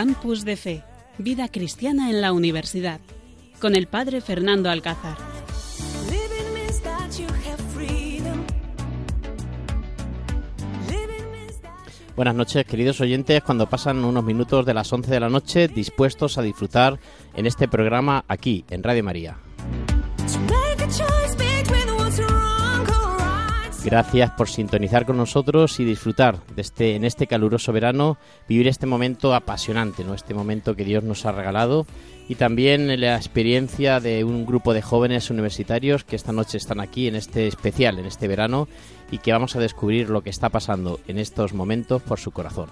Campus de Fe, Vida Cristiana en la Universidad, con el Padre Fernando Alcázar. Buenas noches, queridos oyentes, cuando pasan unos minutos de las 11 de la noche, dispuestos a disfrutar en este programa aquí, en Radio María. Gracias por sintonizar con nosotros y disfrutar de este, en este caluroso verano, vivir este momento apasionante, ¿no? este momento que Dios nos ha regalado y también la experiencia de un grupo de jóvenes universitarios que esta noche están aquí en este especial, en este verano, y que vamos a descubrir lo que está pasando en estos momentos por su corazón.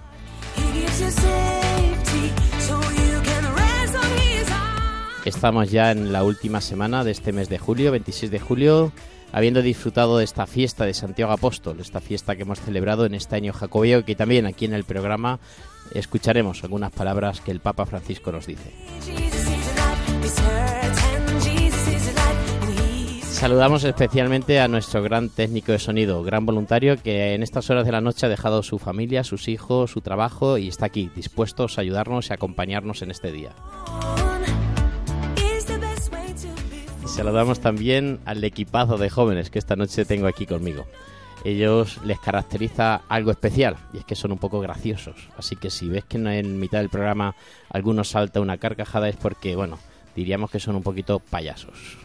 Estamos ya en la última semana de este mes de julio, 26 de julio, habiendo disfrutado de esta fiesta de Santiago Apóstol, esta fiesta que hemos celebrado en este año jacobeo, que también aquí en el programa escucharemos algunas palabras que el Papa Francisco nos dice. Saludamos especialmente a nuestro gran técnico de sonido, gran voluntario que en estas horas de la noche ha dejado su familia, sus hijos, su trabajo y está aquí, dispuestos a ayudarnos y acompañarnos en este día. Saludamos también al equipazo de jóvenes que esta noche tengo aquí conmigo. Ellos les caracteriza algo especial y es que son un poco graciosos. Así que si ves que en mitad del programa algunos salta una carcajada es porque, bueno, diríamos que son un poquito payasos.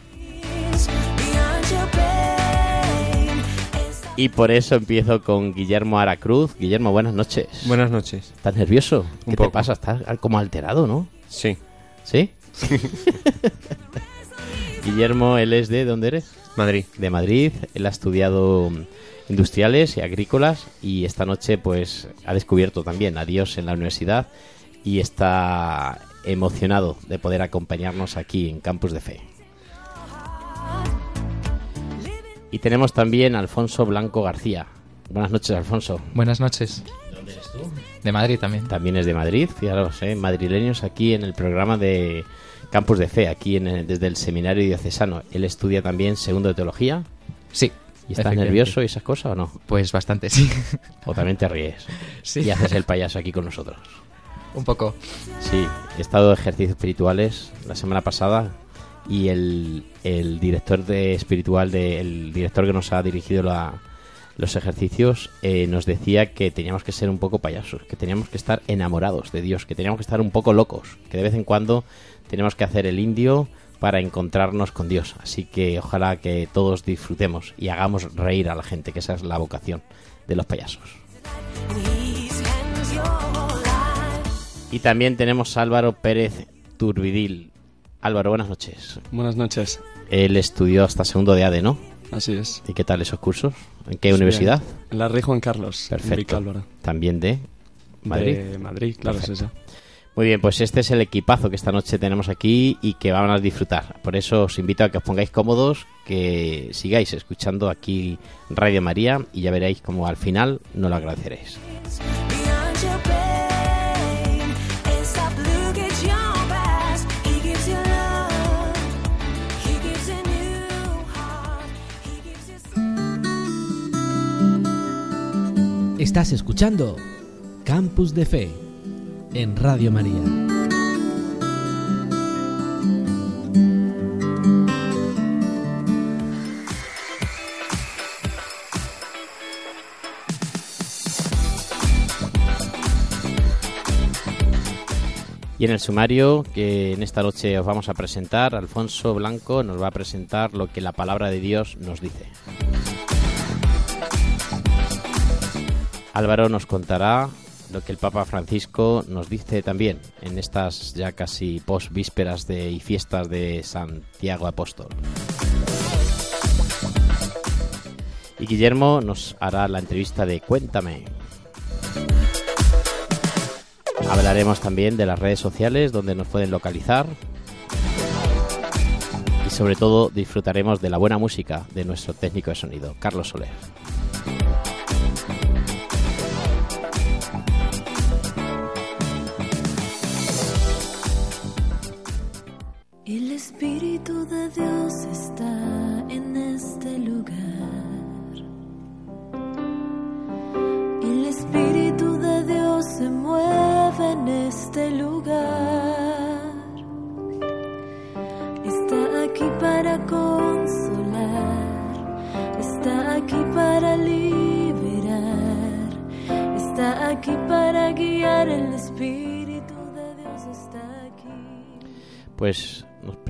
Y por eso empiezo con Guillermo Aracruz. Guillermo, buenas noches. Buenas noches. ¿Estás nervioso? ¿Qué te pasa? Estás como alterado, ¿no? Sí. ¿Sí? Guillermo, él es de ¿dónde eres? Madrid. De Madrid. Él ha estudiado industriales y agrícolas y esta noche pues ha descubierto también a Dios en la universidad y está emocionado de poder acompañarnos aquí en Campus de Fe. Y tenemos también a Alfonso Blanco García. Buenas noches, Alfonso. Buenas noches. ¿De dónde eres tú? De Madrid también. También es de Madrid, fijaros, ¿eh? madrileños aquí en el programa de Campus de Fe, aquí en desde el Seminario Diocesano. Él estudia también segundo de teología. Sí. ¿Y estás nervioso y esas cosas o no? Pues bastante, sí. ¿O también te ríes? Sí. Y haces el payaso aquí con nosotros. Un poco. Sí, he estado de ejercicios espirituales la semana pasada y el, el director de espiritual, de, el director que nos ha dirigido la, los ejercicios, eh, nos decía que teníamos que ser un poco payasos, que teníamos que estar enamorados de Dios, que teníamos que estar un poco locos, que de vez en cuando tenemos que hacer el indio para encontrarnos con Dios. Así que ojalá que todos disfrutemos y hagamos reír a la gente, que esa es la vocación de los payasos. Y también tenemos a Álvaro Pérez Turbidil. Álvaro, buenas noches. Buenas noches. Él estudió hasta segundo de ADE, ¿no? Así es. ¿Y qué tal esos cursos? ¿En qué universidad? En la Rey Juan Carlos. Perfecto. En También de Madrid. De Madrid, claro, es esa. Muy bien, pues este es el equipazo que esta noche tenemos aquí y que van a disfrutar. Por eso os invito a que os pongáis cómodos, que sigáis escuchando aquí Radio María y ya veréis como al final no lo agradeceréis. Estás escuchando Campus de Fe en Radio María. Y en el sumario que en esta noche os vamos a presentar, Alfonso Blanco nos va a presentar lo que la palabra de Dios nos dice. Álvaro nos contará lo que el Papa Francisco nos dice también en estas ya casi post vísperas de, y fiestas de Santiago Apóstol. Y Guillermo nos hará la entrevista de Cuéntame. Hablaremos también de las redes sociales donde nos pueden localizar. Y sobre todo disfrutaremos de la buena música de nuestro técnico de sonido, Carlos Soler.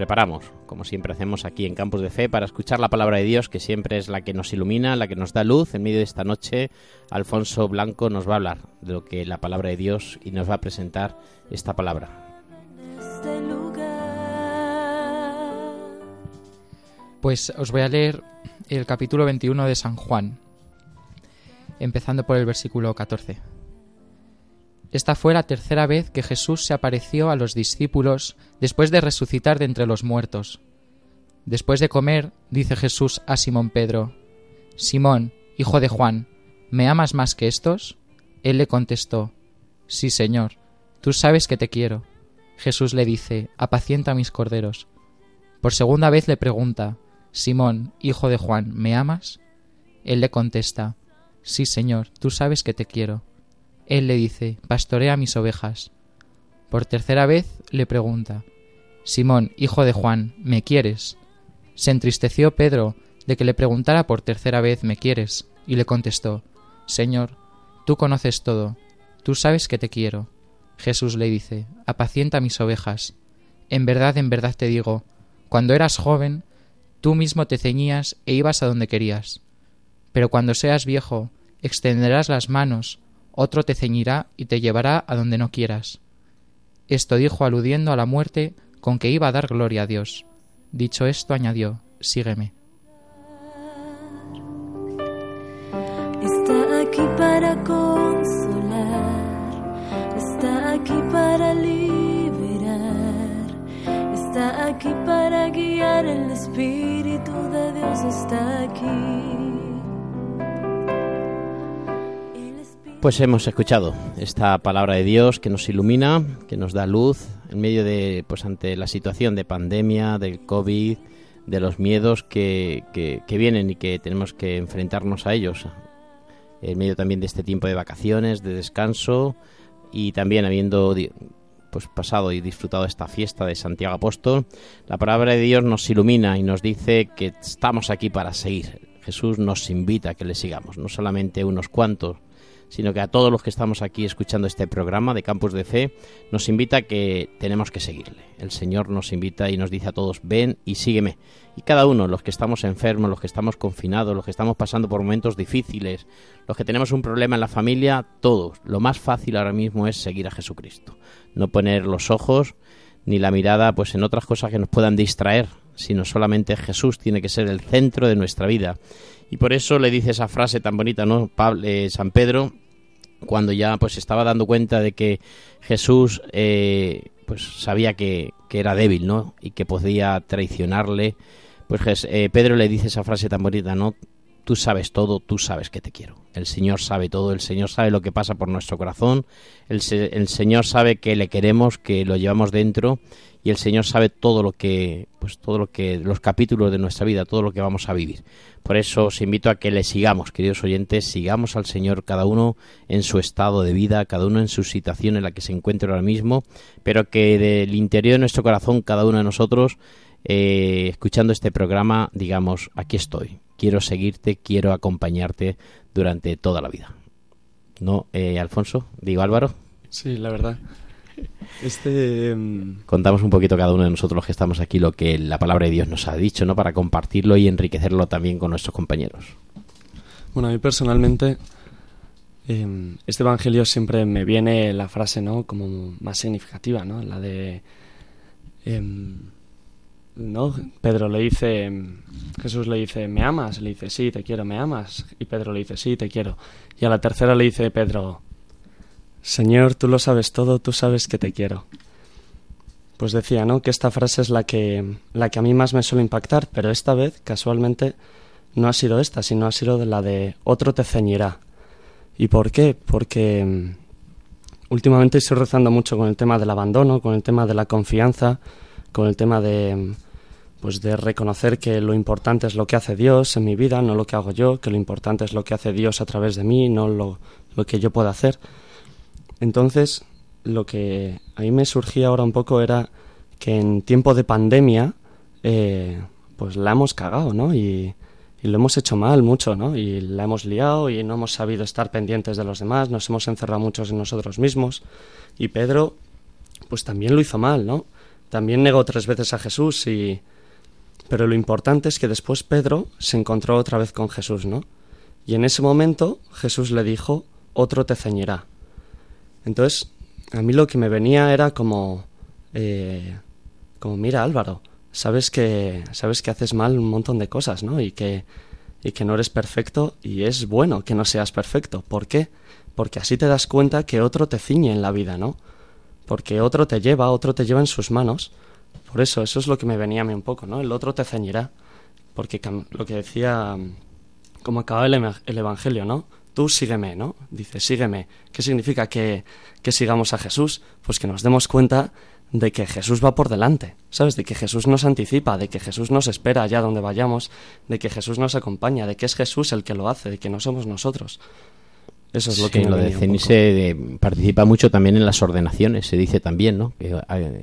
Preparamos, como siempre hacemos aquí en Campus de Fe, para escuchar la palabra de Dios, que siempre es la que nos ilumina, la que nos da luz. En medio de esta noche, Alfonso Blanco nos va a hablar de lo que la palabra de Dios y nos va a presentar esta palabra. Pues os voy a leer el capítulo 21 de San Juan, empezando por el versículo 14. Esta fue la tercera vez que Jesús se apareció a los discípulos después de resucitar de entre los muertos. Después de comer, dice Jesús a Simón Pedro, Simón, hijo de Juan, ¿me amas más que estos? Él le contestó, Sí, Señor, tú sabes que te quiero. Jesús le dice, Apacienta mis corderos. Por segunda vez le pregunta, Simón, hijo de Juan, ¿me amas? Él le contesta, Sí, Señor, tú sabes que te quiero. Él le dice, Pastorea mis ovejas. Por tercera vez le pregunta, Simón, hijo de Juan, ¿me quieres? Se entristeció Pedro de que le preguntara por tercera vez, ¿me quieres? Y le contestó, Señor, tú conoces todo, tú sabes que te quiero. Jesús le dice, Apacienta mis ovejas. En verdad, en verdad te digo, cuando eras joven, tú mismo te ceñías e ibas a donde querías. Pero cuando seas viejo, extenderás las manos, otro te ceñirá y te llevará a donde no quieras. Esto dijo aludiendo a la muerte con que iba a dar gloria a Dios. Dicho esto, añadió, Sígueme. Está aquí para consolar, está aquí para liberar, está aquí para guiar, el Espíritu de Dios está aquí. Pues hemos escuchado esta palabra de Dios que nos ilumina, que nos da luz en medio de, pues ante la situación de pandemia, del COVID, de los miedos que, que, vienen y que tenemos que enfrentarnos a ellos. En medio también de este tiempo de vacaciones, de descanso y también habiendo pues pasado y disfrutado esta fiesta de Santiago Apóstol, la palabra de Dios nos ilumina y nos dice que estamos aquí para seguir. Jesús nos invita a que le sigamos, no solamente unos cuantos, sino que a todos los que estamos aquí escuchando este programa de Campus de Fe, nos invita a que tenemos que seguirle. El Señor nos invita y nos dice a todos, ven y sígueme. Y cada uno, los que estamos enfermos, los que estamos confinados, los que estamos pasando por momentos difíciles, los que tenemos un problema en la familia, todos, lo más fácil ahora mismo es seguir a Jesucristo. No poner los ojos ni la mirada pues en otras cosas que nos puedan distraer, sino solamente Jesús tiene que ser el centro de nuestra vida. Y por eso le dice esa frase tan bonita, ¿no? Pablo, eh, San Pedro, cuando ya pues estaba dando cuenta de que Jesús eh, pues sabía que, que era débil, ¿no? Y que podía traicionarle, pues eh, Pedro le dice esa frase tan bonita, ¿no? Tú sabes todo, tú sabes que te quiero. El Señor sabe todo, el Señor sabe lo que pasa por nuestro corazón, el, el Señor sabe que le queremos, que lo llevamos dentro y el Señor sabe todo lo que, pues todo lo que, los capítulos de nuestra vida, todo lo que vamos a vivir. Por eso os invito a que le sigamos, queridos oyentes, sigamos al Señor cada uno en su estado de vida, cada uno en su situación en la que se encuentra ahora mismo, pero que del interior de nuestro corazón, cada uno de nosotros, eh, escuchando este programa, digamos, aquí estoy, quiero seguirte, quiero acompañarte durante toda la vida. ¿No, eh, Alfonso? Digo, Álvaro. Sí, la verdad. Este. mm, contamos un poquito cada uno de nosotros los que estamos aquí lo que la palabra de Dios nos ha dicho, ¿no? Para compartirlo y enriquecerlo también con nuestros compañeros. Bueno, a mí personalmente. em, este evangelio siempre me viene la frase, ¿no? Como más significativa, ¿no? La de. em, ¿No? Pedro le dice. em, Jesús le dice, ¿me amas? Le dice, sí, te quiero, ¿me amas? Y Pedro le dice, sí, te quiero. Y a la tercera le dice Pedro, Señor, tú lo sabes todo, tú sabes que te quiero. Pues decía, ¿no? Que esta frase es la que, la que a mí más me suele impactar, pero esta vez, casualmente, no ha sido esta, sino ha sido la de otro te ceñirá. ¿Y por qué? Porque mm, últimamente estoy rezando mucho con el tema del abandono, con el tema de la confianza, con el tema de mm, pues de reconocer que lo importante es lo que hace Dios en mi vida, no lo que hago yo, que lo importante es lo que hace Dios a través de mí, no lo, lo que yo puedo hacer. Entonces, lo que a mí me surgía ahora un poco era que en tiempo de pandemia, eh, pues la hemos cagado, ¿no? Y, y lo hemos hecho mal mucho, ¿no? Y la hemos liado y no hemos sabido estar pendientes de los demás, nos hemos encerrado muchos en nosotros mismos. Y Pedro, pues también lo hizo mal, ¿no? También negó tres veces a Jesús y... Pero lo importante es que después Pedro se encontró otra vez con Jesús, ¿no? Y en ese momento Jesús le dijo, otro te ceñirá. Entonces, a mí lo que me venía era como... Eh, como, mira Álvaro, sabes que sabes que haces mal un montón de cosas, ¿no? Y que y que no eres perfecto y es bueno que no seas perfecto. ¿Por qué? Porque así te das cuenta que otro te ciñe en la vida, ¿no? Porque otro te lleva, otro te lleva en sus manos. Por eso, eso es lo que me venía a mí un poco, ¿no? El otro te ceñirá. Porque lo que decía, como acaba el, el Evangelio, ¿no? Tú sígueme, ¿no? Dice, sígueme. ¿Qué significa que, que sigamos a Jesús? Pues que nos demos cuenta de que Jesús va por delante, ¿sabes? De que Jesús nos anticipa, de que Jesús nos espera allá donde vayamos, de que Jesús nos acompaña, de que es Jesús el que lo hace, de que no somos nosotros. Eso es lo que lo de cenirse participa mucho también en las ordenaciones, se dice también, ¿no? Que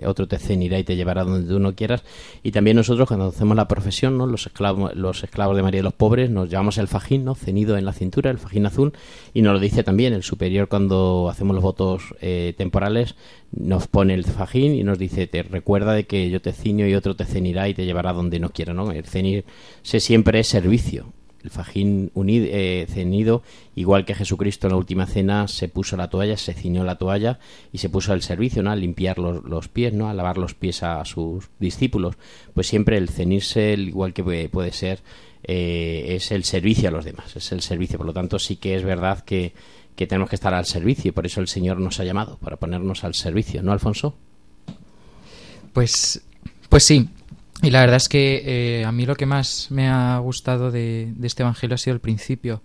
otro te cenirá y te llevará donde tú no quieras. Y también nosotros cuando hacemos la profesión, ¿no? Los esclavos, los esclavos de María de los Pobres nos llevamos el fajín, ¿no? Cenido en la cintura, el fajín azul, y nos lo dice también el superior cuando hacemos los votos eh, temporales, nos pone el fajín y nos dice, te recuerda de que yo te ciño y otro te cenirá y te llevará donde no quiera, ¿no? El cenirse siempre es servicio el fajín unido, eh, ceñido, igual que Jesucristo en la última cena se puso la toalla, se ciñó la toalla y se puso al servicio, ¿no? A limpiar los, pies, ¿no? A lavar los pies a sus discípulos. Pues siempre el cenirse, igual que puede, ser, eh, es el servicio a los demás, es el servicio. Por lo tanto, sí que es verdad que, que tenemos que estar al servicio, por eso el Señor nos ha llamado, para ponernos al servicio, ¿no, Alfonso? Pues, pues sí, y la verdad es que eh, a mí lo que más me ha gustado de, este Evangelio ha sido el principio,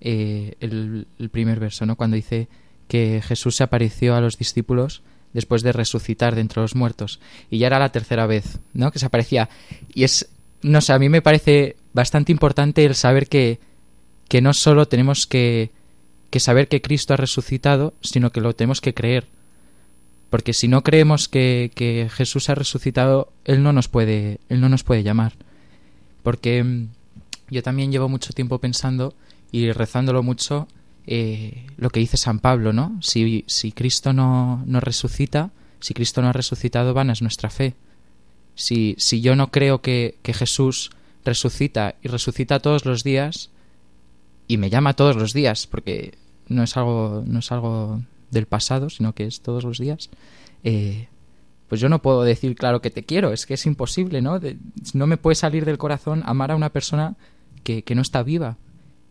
eh, el, primer verso, ¿no? Cuando dice que Jesús se apareció a los discípulos después de resucitar de entre los muertos. Y ya era la tercera vez, ¿no? Que se aparecía. Y es, no sé, a mí me parece bastante importante el saber que, que no solo tenemos que, que saber que Cristo ha resucitado, sino que lo tenemos que creer. Porque si no creemos que, Jesús ha resucitado, Él no nos puede, Él no nos puede llamar. Porque mm, yo también llevo mucho tiempo pensando y rezándolo mucho eh, lo que dice San Pablo, ¿no? Si, si Cristo no, no resucita, si Cristo no ha resucitado, vana es nuestra fe. Si, si yo no creo que, que Jesús resucita y resucita todos los días y me llama todos los días, porque no es algo, no es algo del pasado, sino que es todos los días, eh, pues yo no puedo decir, claro que te quiero, es que es imposible, ¿no? no me puede salir del corazón amar a una persona que, que no está viva.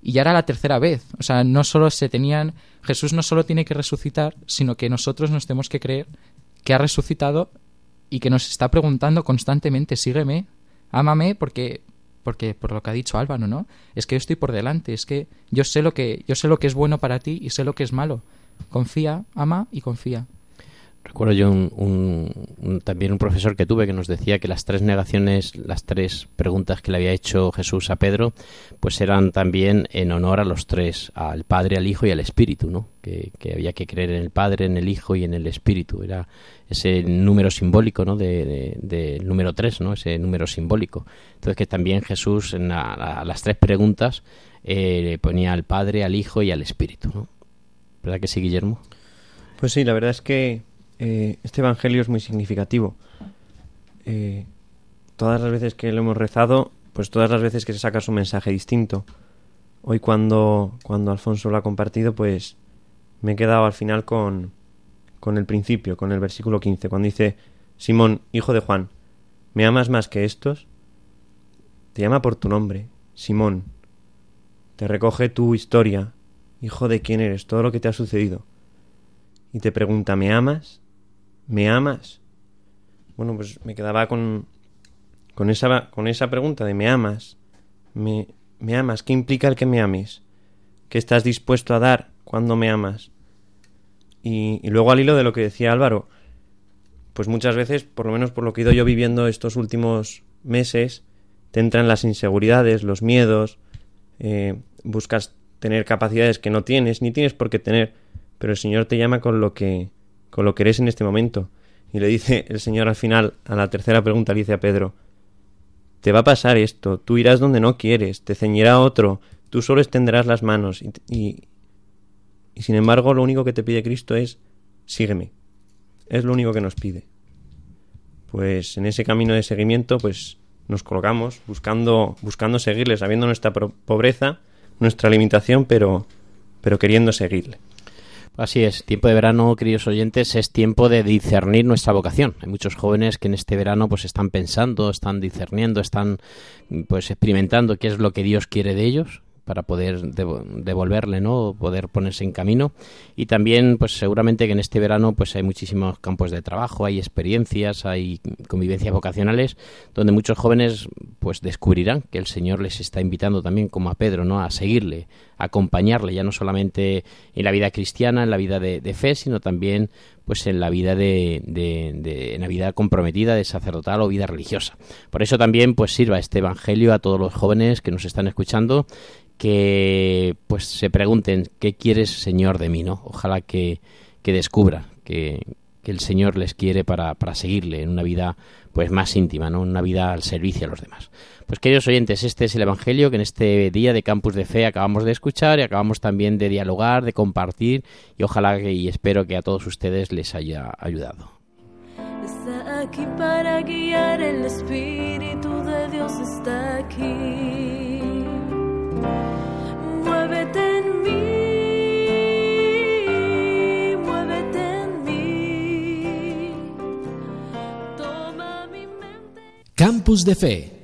Y ya era la tercera vez. O sea, no solo se tenían. Jesús no solo tiene que resucitar, sino que nosotros nos tenemos que creer que ha resucitado y que nos está preguntando constantemente: sígueme, ámame, porque porque por lo que ha dicho Álvaro, ¿no? Es que yo estoy por delante, es que yo sé lo que yo sé lo que es bueno para ti y sé lo que es malo. Confía, ama y confía. Recuerdo yo un, también un profesor que tuve que nos decía que las tres negaciones, las tres preguntas que le había hecho Jesús a Pedro, pues eran también en honor a los tres, al Padre, al Hijo y al Espíritu, ¿no? Que, había que creer en el Padre, en el Hijo y en el Espíritu. Era ese número simbólico, ¿no? De, número tres, ¿no? Ese número simbólico. Entonces que también Jesús en las tres preguntas eh, ponía al Padre, al Hijo y al Espíritu, ¿no? ¿Verdad que sí, Guillermo? Pues sí, la verdad es que eh, este Evangelio es muy significativo. Eh, todas las veces que lo hemos rezado, pues todas las veces que se saca su mensaje distinto. Hoy cuando, cuando Alfonso lo ha compartido, pues me he quedado al final con, con el principio, con el versículo 15, cuando dice, Simón, hijo de Juan, ¿me amas más que estos? Te llama por tu nombre, Simón. Te recoge tu historia, hijo de quién eres, todo lo que te ha sucedido. Y te pregunta, ¿me amas? ¿Me amas? Bueno, pues me quedaba con, con, esa, con esa pregunta de ¿me amas? ¿Me, ¿Me amas? ¿Qué implica el que me ames? ¿Qué estás dispuesto a dar cuando me amas? Y, luego al hilo de lo que decía Álvaro, pues muchas veces, por lo menos por lo que he ido yo viviendo estos últimos meses, te entran las inseguridades, los miedos, eh, buscas tener capacidades que no tienes, ni tienes por qué tener, pero el Señor te llama con lo que con lo que eres en este momento. Y le dice el Señor al final, a la tercera pregunta, le dice a Pedro, te va a pasar esto, tú irás donde no quieres, te ceñirá otro, tú solo extenderás las manos y, y, y sin embargo lo único que te pide Cristo es sígueme. Es lo único que nos pide. Pues en ese camino de seguimiento pues nos colocamos buscando buscando seguirle, sabiendo nuestra pobreza, nuestra limitación, pero pero queriendo seguirle. Así es, tiempo de verano, queridos oyentes, es tiempo de discernir nuestra vocación. Hay muchos jóvenes que en este verano pues están pensando, están discerniendo, están pues experimentando qué es lo que Dios quiere de ellos para poder devo- devolverle, ¿no? Poder ponerse en camino. Y también, pues seguramente que en este verano pues hay muchísimos campos de trabajo, hay experiencias, hay convivencias vocacionales, donde muchos jóvenes pues descubrirán que el Señor les está invitando también, como a Pedro, ¿no? A seguirle, acompañarle, ya no solamente en la vida cristiana, en la vida de, de fe, sino también pues en la vida de, de- de- en la vida comprometida de sacerdotal o vida religiosa. Por eso también pues sirva este evangelio a todos los jóvenes que nos están escuchando que pues se pregunten qué quieres Señor de mí, ¿no? Ojalá que, que descubra que, que el Señor les quiere para, para seguirle en una vida pues más íntima, ¿no? Una vida al servicio a los demás. Pues queridos oyentes, este es el Evangelio que en este día de Campus de Fe acabamos de escuchar y acabamos también de dialogar, de compartir y ojalá que, y espero que a todos ustedes les haya ayudado. Está aquí para guiar, el Espíritu de Dios está aquí. Muévete en mí, Campus de Fe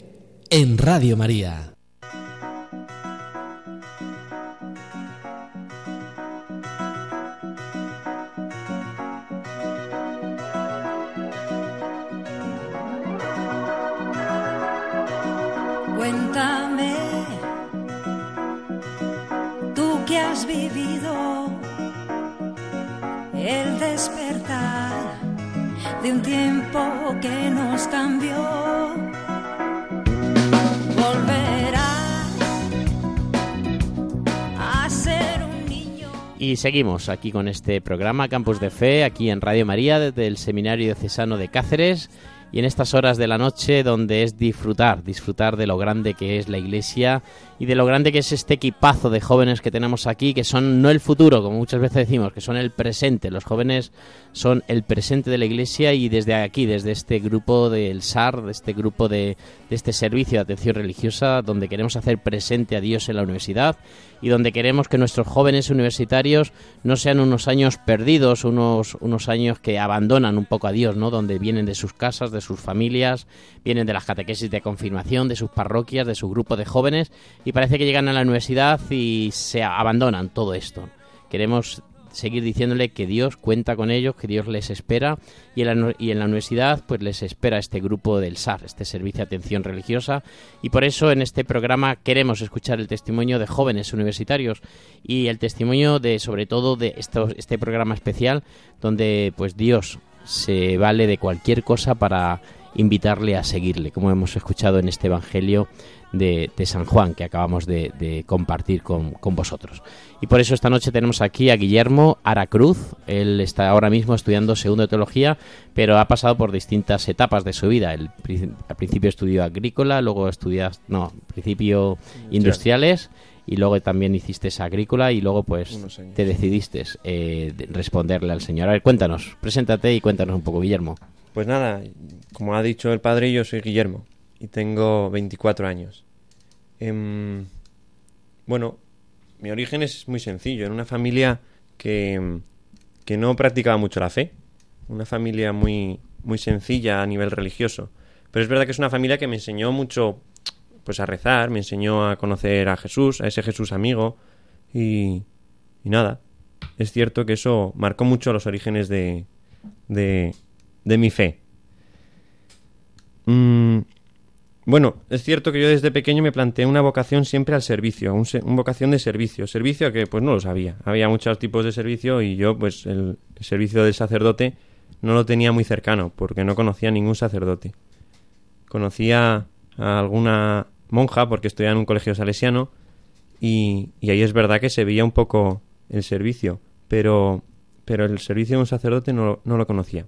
en Radio María. Cuéntame, tú que has vivido el despertar de un tiempo que nos cambió. Y seguimos aquí con este programa Campus de Fe, aquí en Radio María, desde el Seminario Diocesano de Cáceres. Y en estas horas de la noche donde es disfrutar, disfrutar de lo grande que es la iglesia y de lo grande que es este equipazo de jóvenes que tenemos aquí, que son no el futuro, como muchas veces decimos, que son el presente. Los jóvenes son el presente de la iglesia y desde aquí, desde este grupo del SAR, de este grupo de, de este servicio de atención religiosa, donde queremos hacer presente a Dios en la universidad y donde queremos que nuestros jóvenes universitarios no sean unos años perdidos, unos, unos años que abandonan un poco a Dios, ¿no? Donde vienen de sus casas, de sus familias, vienen de las catequesis de confirmación, de sus parroquias, de su grupo de jóvenes y parece que llegan a la universidad y se abandonan todo esto. Queremos seguir diciéndole que Dios cuenta con ellos, que Dios les espera y en la, y en la universidad pues les espera este grupo del SAR, este Servicio de Atención Religiosa. Y por eso en este programa queremos escuchar el testimonio de jóvenes universitarios y el testimonio de sobre todo de estos, este programa especial donde pues Dios se vale de cualquier cosa para invitarle a seguirle, como hemos escuchado en este Evangelio de, de San Juan que acabamos de, de compartir con, con, vosotros. Y por eso esta noche tenemos aquí a Guillermo Aracruz. Él está ahora mismo estudiando segundo de teología, pero ha pasado por distintas etapas de su vida. El, al principio estudió agrícola, luego estudias, no, al principio industriales y luego también hiciste esa agrícola y luego pues te decidiste eh, responderle al Señor. A ver, cuéntanos, preséntate y cuéntanos un poco, Guillermo. Pues nada, como ha dicho el padre, yo soy Guillermo y tengo 24 años. Eh, bueno, mi origen es muy sencillo, en una familia que, que no practicaba mucho la fe, una familia muy, muy sencilla a nivel religioso. Pero es verdad que es una familia que me enseñó mucho pues a rezar, me enseñó a conocer a Jesús, a ese Jesús amigo y, y nada, es cierto que eso marcó mucho los orígenes de, de, de mi fe. Mm, bueno, es cierto que yo desde pequeño me planteé una vocación siempre al servicio, un, una vocación de servicio. Servicio que pues no lo sabía. Había muchos tipos de servicio y yo pues el, el servicio del sacerdote no lo tenía muy cercano porque no conocía ningún sacerdote. Conocía a alguna monja porque estudiaba en un colegio salesiano y, y ahí es verdad que se veía un poco el servicio, pero, pero el servicio de un sacerdote no, no lo conocía.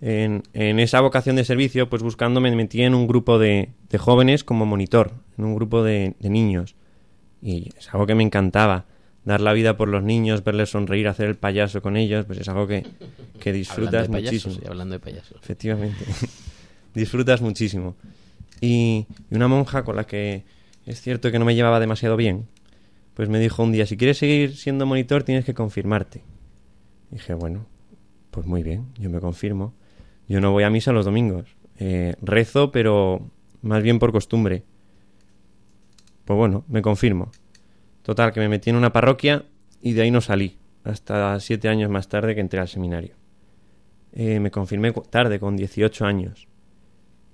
En, en esa vocación de servicio, pues buscando me metí en un grupo de, de jóvenes como monitor, en un grupo de, de niños. Y es algo que me encantaba. Dar la vida por los niños, verles sonreír, hacer el payaso con ellos, pues es algo que, que disfrutas hablando de payasos, muchísimo. y hablando de payasos. Efectivamente. disfrutas muchísimo. Y, y una monja con la que es cierto que no me llevaba demasiado bien, pues me dijo un día, si quieres seguir siendo monitor tienes que confirmarte. dije, bueno, pues muy bien, yo me confirmo. Yo no voy a misa los domingos. Eh, rezo, pero más bien por costumbre. Pues bueno, me confirmo. Total, que me metí en una parroquia y de ahí no salí. Hasta siete años más tarde que entré al seminario. Eh, me confirmé tarde, con 18 años.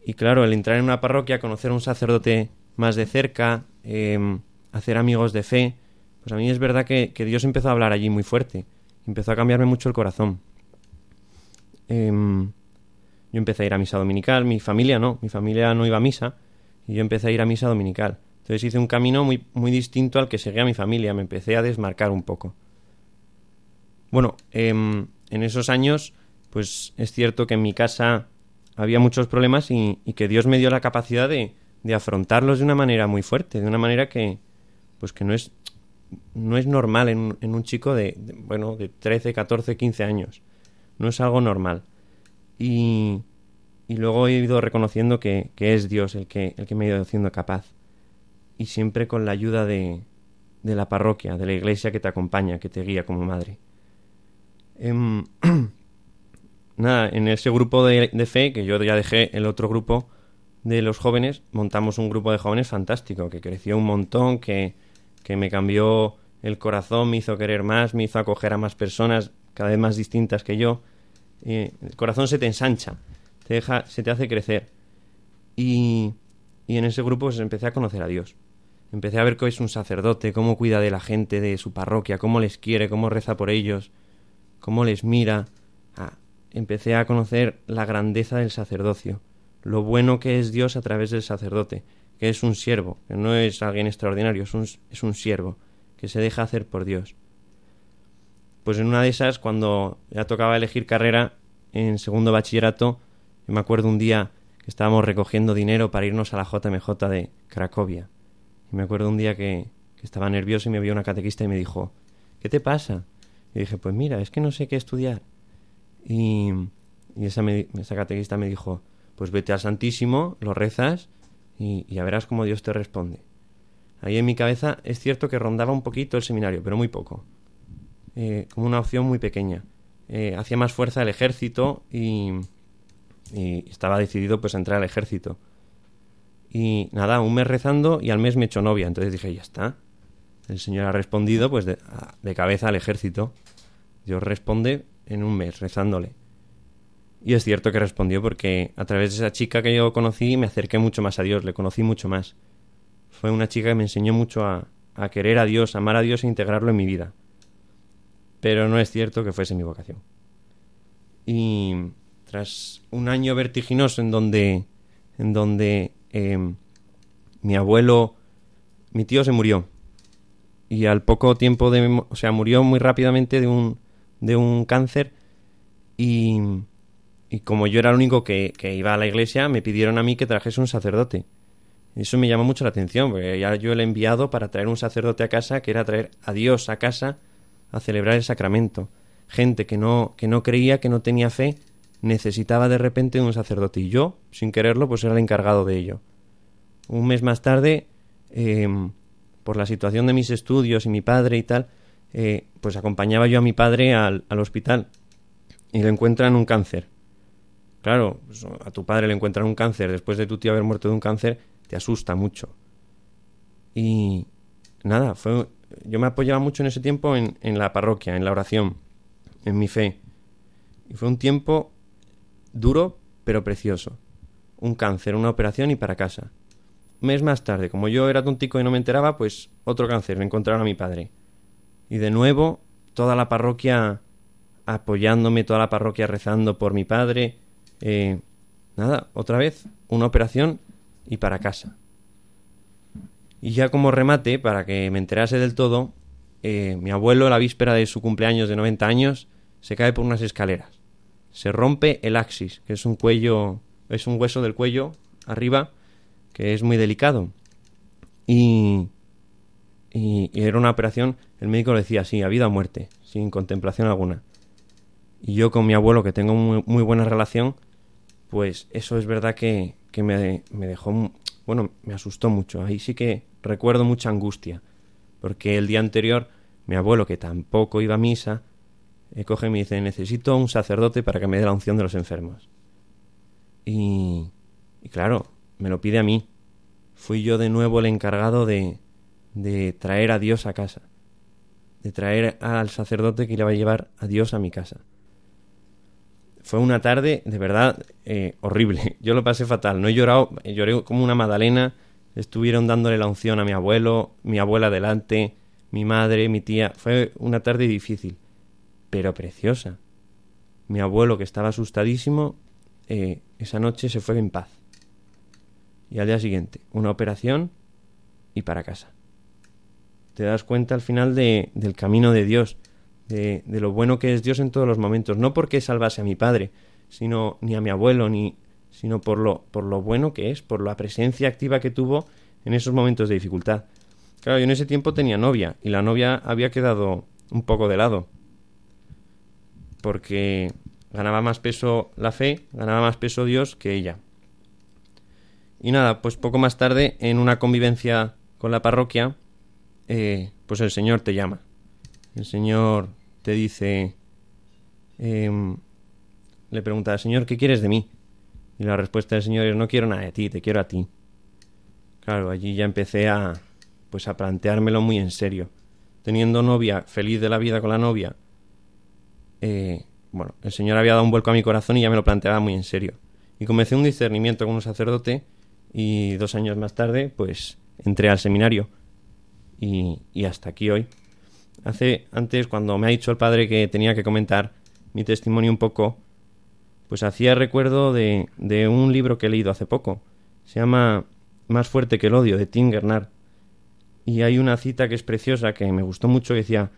Y claro, el entrar en una parroquia, conocer a un sacerdote más de cerca, eh, hacer amigos de fe, pues a mí es verdad que, que Dios empezó a hablar allí muy fuerte. Empezó a cambiarme mucho el corazón. Em, yo empecé a ir a misa dominical, mi familia no, mi familia no iba a misa, y yo empecé a ir a misa dominical. Entonces hice un camino muy, muy distinto al que seguía mi familia, me empecé a desmarcar un poco. Bueno, em, en esos años, pues es cierto que en mi casa había muchos problemas y, que Dios me dio la capacidad de, de afrontarlos de una manera muy fuerte, de una manera que, pues que no es, no es normal en, un- en un chico de, de, bueno, de 13, 14, 15 años. No es algo normal. Y, y luego he ido reconociendo que, que es Dios el que, el que me ha ido haciendo capaz. Y siempre con la ayuda de, de la parroquia, de la iglesia que te acompaña, que te guía como madre. Em, nada, en ese grupo de, de fe, que yo ya dejé el otro grupo de los jóvenes, montamos un grupo de jóvenes fantástico, que creció un montón, que, que me cambió el corazón, me hizo querer más, me hizo acoger a más personas, cada vez más distintas que yo. El corazón se te ensancha, te deja, se te hace crecer. Y, y en ese grupo pues, empecé a conocer a Dios. Empecé a ver que es un sacerdote, cómo cuida de la gente de su parroquia, cómo les quiere, cómo reza por ellos, cómo les mira. Ah, empecé a conocer la grandeza del sacerdocio, lo bueno que es Dios a través del sacerdote, que es un siervo, que no es alguien extraordinario, es un, es un siervo, que se deja hacer por Dios. Pues en una de esas, cuando ya tocaba elegir carrera en segundo bachillerato, me acuerdo un día que estábamos recogiendo dinero para irnos a la JMJ de Cracovia. Y me acuerdo un día que, estaba nervioso y me vio una catequista y me dijo, ¿qué te pasa? Y dije, pues mira, es que no sé qué estudiar. Y, y esa, esa catequista me dijo, pues vete al Santísimo, lo rezas y, y ya verás cómo Dios te responde. Ahí en mi cabeza es cierto que rondaba un poquito el seminario, pero muy poco. Eh, como una opción muy pequeña. Eh, hacía más fuerza el ejército y, estaba decidido pues a entrar al ejército. Y nada, un mes rezando y al mes me echó novia. Entonces dije, ya está. El Señor ha respondido pues de, de cabeza al ejército. Dios responde en un mes rezándole. Y es cierto que respondió porque a través de esa chica que yo conocí me acerqué mucho más a Dios, le conocí mucho más. Fue una chica que me enseñó mucho a, a querer a Dios, amar a Dios e integrarlo en mi vida. Pero no es cierto que fuese mi vocación. Y tras un año vertiginoso en donde, en donde em, mi abuelo, mi tío se murió. Y al poco tiempo de, o sea, murió muy rápidamente de un, de un cáncer. Y, y como yo era el único que, que iba a la iglesia, me pidieron a mí que trajese un sacerdote. Eso me llamó mucho la atención, porque ya yo le he enviado para traer un sacerdote a casa, que era traer a Dios a casa a celebrar el sacramento. Gente que no, que no creía, que no tenía fe, necesitaba de repente un sacerdote. Y yo, sin quererlo, pues era el encargado de ello. Un mes más tarde, eh, por la situación de mis estudios y mi padre y tal, eh, pues acompañaba yo a mi padre al, al hospital y le encuentran un cáncer. Claro, pues, a tu padre le encuentran un cáncer después de tu tío haber muerto de un cáncer, te asusta mucho. Y nada, fue, yo me apoyaba mucho en ese tiempo en, en la parroquia, en la oración, en mi fe. Y fue un tiempo duro, pero precioso. Un cáncer, una operación y para casa. Un mes más tarde, como yo era tontico y no me enteraba, pues otro cáncer, me encontraron a mi padre. Y de nuevo, toda la parroquia apoyándome, toda la parroquia rezando por mi padre. Eh, nada, otra vez, una operación y para casa. Y ya como remate, para que me enterase del todo, eh, mi abuelo, la víspera de su cumpleaños de 90 años, se cae por unas escaleras. se rompe el axis, que es un cuello, es un hueso del cuello arriba que es muy delicado. Y, y, y era una operación, el médico le decía, sí, a vida o muerte, sin contemplación alguna. Y yo con mi abuelo, que tengo muy, muy buena relación, pues eso es verdad que, que me, me dejó, bueno, me asustó mucho. Ahí sí que recuerdo mucha angustia, porque el día anterior mi abuelo, que tampoco iba a misa, coge y me dice, necesito un sacerdote para que me dé la unción de los enfermos. Y, y claro, me lo pide a mí. Fui yo de nuevo el encargado de, de traer a Dios a casa, de traer al sacerdote que le va a llevar a Dios a mi casa. Fue una tarde de verdad eh, horrible. Yo lo pasé fatal. No he llorado, eh, lloré como una magdalena. Estuvieron dándole la unción a mi abuelo, mi abuela delante, mi madre, mi tía. Fue una tarde difícil, pero preciosa. Mi abuelo, que estaba asustadísimo, eh, esa noche se fue en paz. Y al día siguiente, una operación y para casa. Te das cuenta al final de, del camino de Dios, de, de lo bueno que es Dios en todos los momentos. No porque salvase a mi padre, sino ni a mi abuelo, ni sino por lo, por lo bueno que es, por la presencia activa que tuvo en esos momentos de dificultad. Claro, yo en ese tiempo tenía novia y la novia había quedado un poco de lado. Porque ganaba más peso la fe, ganaba más peso Dios que ella. Y nada, pues poco más tarde, en una convivencia con la parroquia, eh, pues el Señor te llama. El Señor te dice, em, le pregunta, Señor, ¿qué quieres de mí? Y la respuesta del Señor es, no quiero nada de ti, te quiero a ti. Claro, allí ya empecé a, pues a planteármelo muy en serio. Teniendo novia, feliz de la vida con la novia, eh, bueno, el Señor había dado un vuelco a mi corazón y ya me lo planteaba muy en serio. Y comencé un discernimiento con un sacerdote y dos años más tarde, pues entré al seminario y, y hasta aquí hoy. Hace antes, cuando me ha dicho el padre que tenía que comentar mi testimonio un poco, pues hacía recuerdo de, de un libro que he leído hace poco. Se llama Más fuerte que el odio, de Tim Gernard. Y hay una cita que es preciosa, que me gustó mucho, que decía,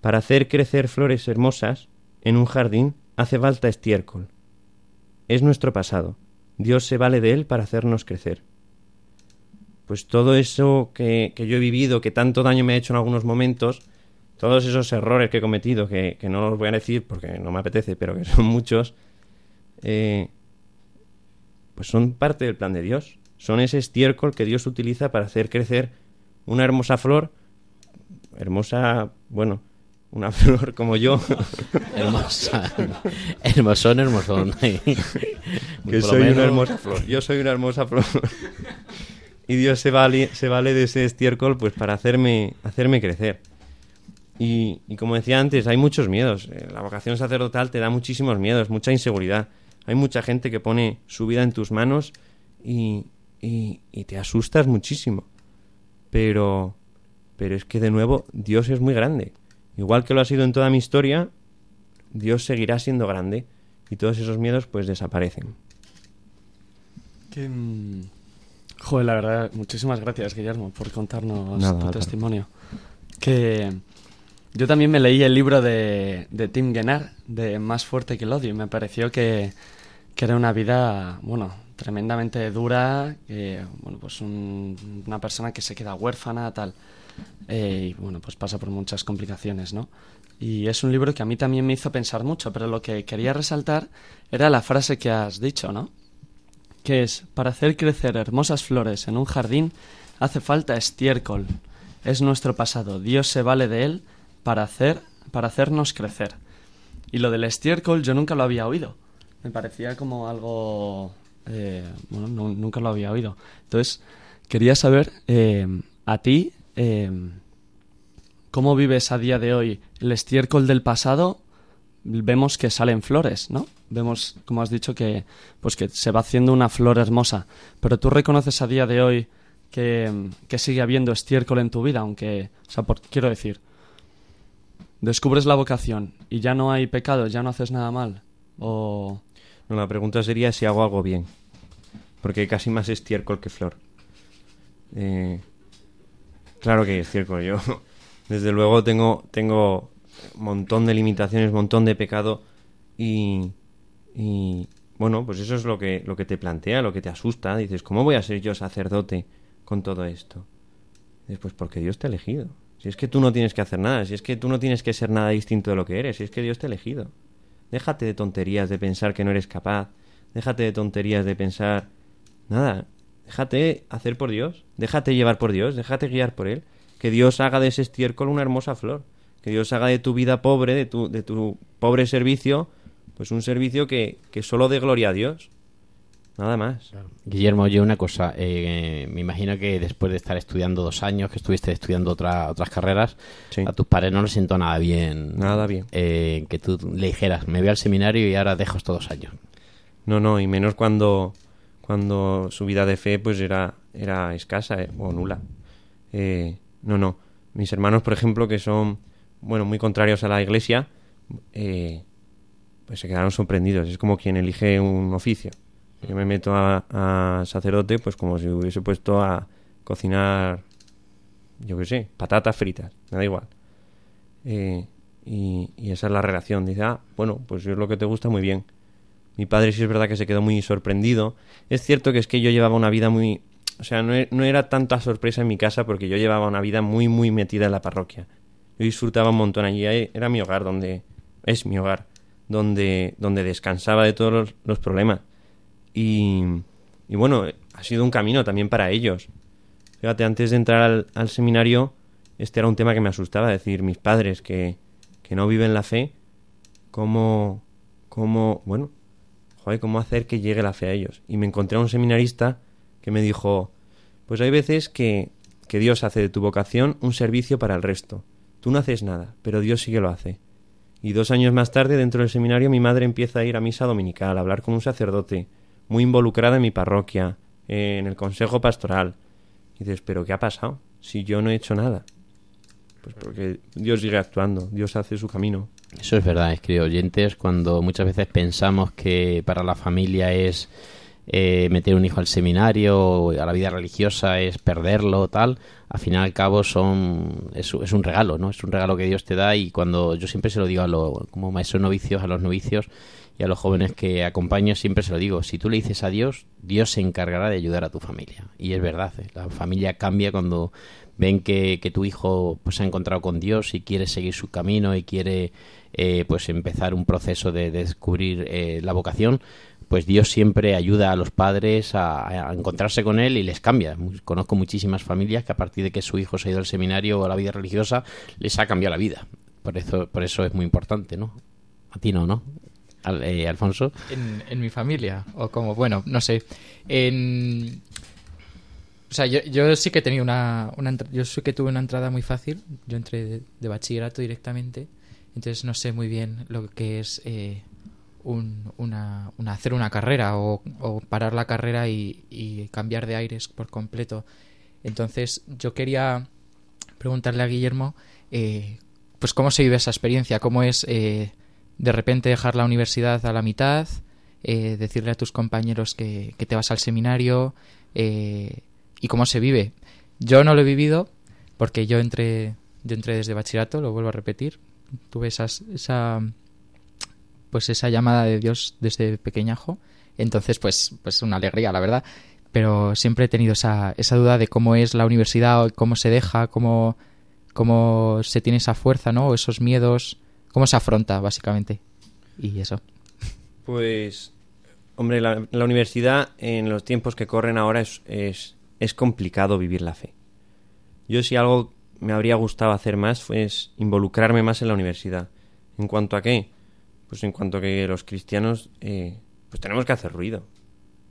para hacer crecer flores hermosas en un jardín hace falta estiércol. Es nuestro pasado. Dios se vale de él para hacernos crecer. Pues todo eso que, que yo he vivido, que tanto daño me ha hecho en algunos momentos, todos esos errores que he cometido, que, que no los voy a decir porque no me apetece, pero que son muchos, eh, pues son parte del plan de Dios. Son ese estiércol que Dios utiliza para hacer crecer una hermosa flor, hermosa, bueno, una flor como yo, Hermosa. Hermosón, hermosón. que soy una hermosa flor. Yo soy una hermosa flor. y Dios se vale, se vale de ese estiércol pues para hacerme, hacerme crecer. Y, y como decía antes, hay muchos miedos. Eh, La vocación sacerdotal te da muchísimos miedos, mucha inseguridad. Hay mucha gente que pone su vida en tus manos y, y, y te asustas muchísimo. Pero, pero es que de nuevo, Dios es muy grande. Igual que lo ha sido en toda mi historia, Dios seguirá siendo grande y todos esos miedos pues desaparecen. Que, mm, joder, la verdad, muchísimas gracias, Guillermo, por contarnos Nada, tu testimonio. Que yo también me leí el libro de, de Tim Gennard, de Más fuerte que el odio, y me pareció que, que era una vida, bueno, tremendamente dura, que, bueno, pues un- una persona que se queda huérfana, tal. Eh, y bueno, pues pasa por muchas complicaciones, ¿no? Y es un libro que a mí también me hizo pensar mucho, pero lo que quería resaltar era la frase que has dicho, ¿no? que es, para hacer crecer hermosas flores en un jardín hace falta estiércol. Es nuestro pasado, Dios se vale de él para hacer para hacernos crecer. Y lo del estiércol yo nunca lo había oído. Me parecía como algo eh, bueno, nu- nunca lo había oído. Entonces, quería saber eh, a ti eh, cómo vives a día de hoy el estiércol del pasado vemos que salen flores, ¿no? Vemos, como has dicho, que pues que se va haciendo una flor hermosa. Pero tú reconoces a día de hoy que, que sigue habiendo estiércol en tu vida, aunque, o sea, quiero decir, descubres la vocación y ya no hay pecado, ya no haces nada mal, o La pregunta sería si hago algo bien. Porque casi más estiércol que flor. Eh, claro que estiércol. Yo, desde luego, tengo, tengo un montón de limitaciones, un montón de pecado. Y, Y bueno, pues eso es lo que, lo que te plantea, lo que te asusta. Dices, ¿cómo voy a ser yo sacerdote con todo esto? Dices, pues porque Dios te ha elegido. Si es que tú no tienes que hacer nada, si es que tú no tienes que ser nada distinto de lo que eres, si es que Dios te ha elegido. Déjate de tonterías de pensar que no eres capaz. Déjate de tonterías de pensar... Nada, déjate hacer por Dios. Déjate llevar por Dios, déjate guiar por Él. Que Dios haga de ese estiércol una hermosa flor. Que Dios haga de tu vida pobre, de tu, de tu pobre servicio, pues un servicio que, que solo dé gloria a Dios. Nada más. Guillermo, yo una cosa, eh, me imagino que después de estar estudiando dos años, que estuviste estudiando otra, otras carreras, Sí. a tus padres no les siento nada bien. Nada bien. eh, que tú le dijeras, me voy al seminario y ahora dejo estos dos años. No, no, y menos cuando, cuando su vida de fe pues era, era escasa eh, o nula. Eh, no, no. Mis hermanos, por ejemplo, que son, bueno, muy contrarios a la iglesia, eh, pues se quedaron sorprendidos. Es como quien elige un oficio. Yo me meto a, a sacerdote, pues como si hubiese puesto a cocinar, yo qué sé, patatas fritas, me da igual. Eh, y, y esa es la relación. Dice, ah, bueno, pues es lo que te gusta muy bien. Mi padre sí es verdad que se quedó muy sorprendido. Es cierto que es que yo llevaba una vida muy... O sea, no, no era tanta sorpresa en mi casa porque yo llevaba una vida muy, muy metida en la parroquia. Yo disfrutaba un montón allí. Era mi hogar, donde... Es mi hogar. Donde, donde descansaba de todos los problemas. Y, bueno, ha sido un camino también para ellos. Fíjate, antes de entrar al, seminario, este era un tema que me asustaba. Decir, mis padres que, que no viven la fe, cómo, cómo, bueno, joder, cómo hacer que llegue la fe a ellos. Y me encontré a un seminarista que me dijo, pues hay veces que, que Dios hace de tu vocación un servicio para el resto. Tú no haces nada, pero Dios sí que lo hace. Y dos años más tarde, dentro del seminario, mi madre empieza a ir a misa dominical, a hablar con un sacerdote, muy involucrada en mi parroquia, eh, en el consejo pastoral. Y dices, ¿pero qué ha pasado? Si yo no he hecho nada. Pues porque Dios sigue actuando, Dios hace su camino. Eso es verdad, es que oyentes, cuando muchas veces pensamos que para la familia es eh, meter un hijo al seminario o a la vida religiosa es perderlo tal, al fin y al cabo son es, es un regalo, ¿no? Es un regalo que Dios te da y cuando yo siempre se lo digo a los como maestros novicios, a los novicios y a los jóvenes que acompaño siempre se lo digo, si tú le dices a Dios, Dios se encargará de ayudar a tu familia. Y es verdad, ¿eh? la familia cambia cuando ven que, que tu hijo pues se ha encontrado con Dios y quiere seguir su camino y quiere eh, pues empezar un proceso de, de descubrir eh, la vocación, pues Dios siempre ayuda a los padres a, a encontrarse con él y les cambia. Conozco muchísimas familias que a partir de que su hijo se ha ido al seminario o a la vida religiosa les ha cambiado la vida. Por eso, por eso es muy importante, ¿no? A ti no, ¿no? Eh, Alfonso. En, mi familia, o como, bueno, no sé. En... O sea, yo, yo sí que tenido una, una Yo sí que tuve una entrada muy fácil. Yo entré de, de bachillerato directamente. Entonces no sé muy bien lo que es eh, un- una, una- hacer una carrera o, o parar la carrera y, y cambiar de aires por completo. Entonces yo quería preguntarle a Guillermo, eh, pues cómo se vive esa experiencia, cómo es eh, de repente dejar la universidad a la mitad, eh, decirle a tus compañeros que, que te vas al seminario eh, y cómo se vive. Yo no lo he vivido porque yo entré, yo entré desde bachillerato, lo vuelvo a repetir, tuve esas, esa pues esa llamada de Dios desde pequeñajo, entonces pues pues una alegría la verdad, pero siempre he tenido esa, esa duda de cómo es la universidad, cómo se deja, cómo cómo se tiene esa fuerza, ¿no? O esos miedos, cómo se afronta básicamente y eso. Pues, hombre, la, la universidad en los tiempos que corren ahora es, es, es complicado vivir la fe. Yo si algo me habría gustado hacer más fue es involucrarme más en la universidad. ¿En cuanto a qué? Pues en cuanto a que los cristianos eh, pues tenemos que hacer ruido.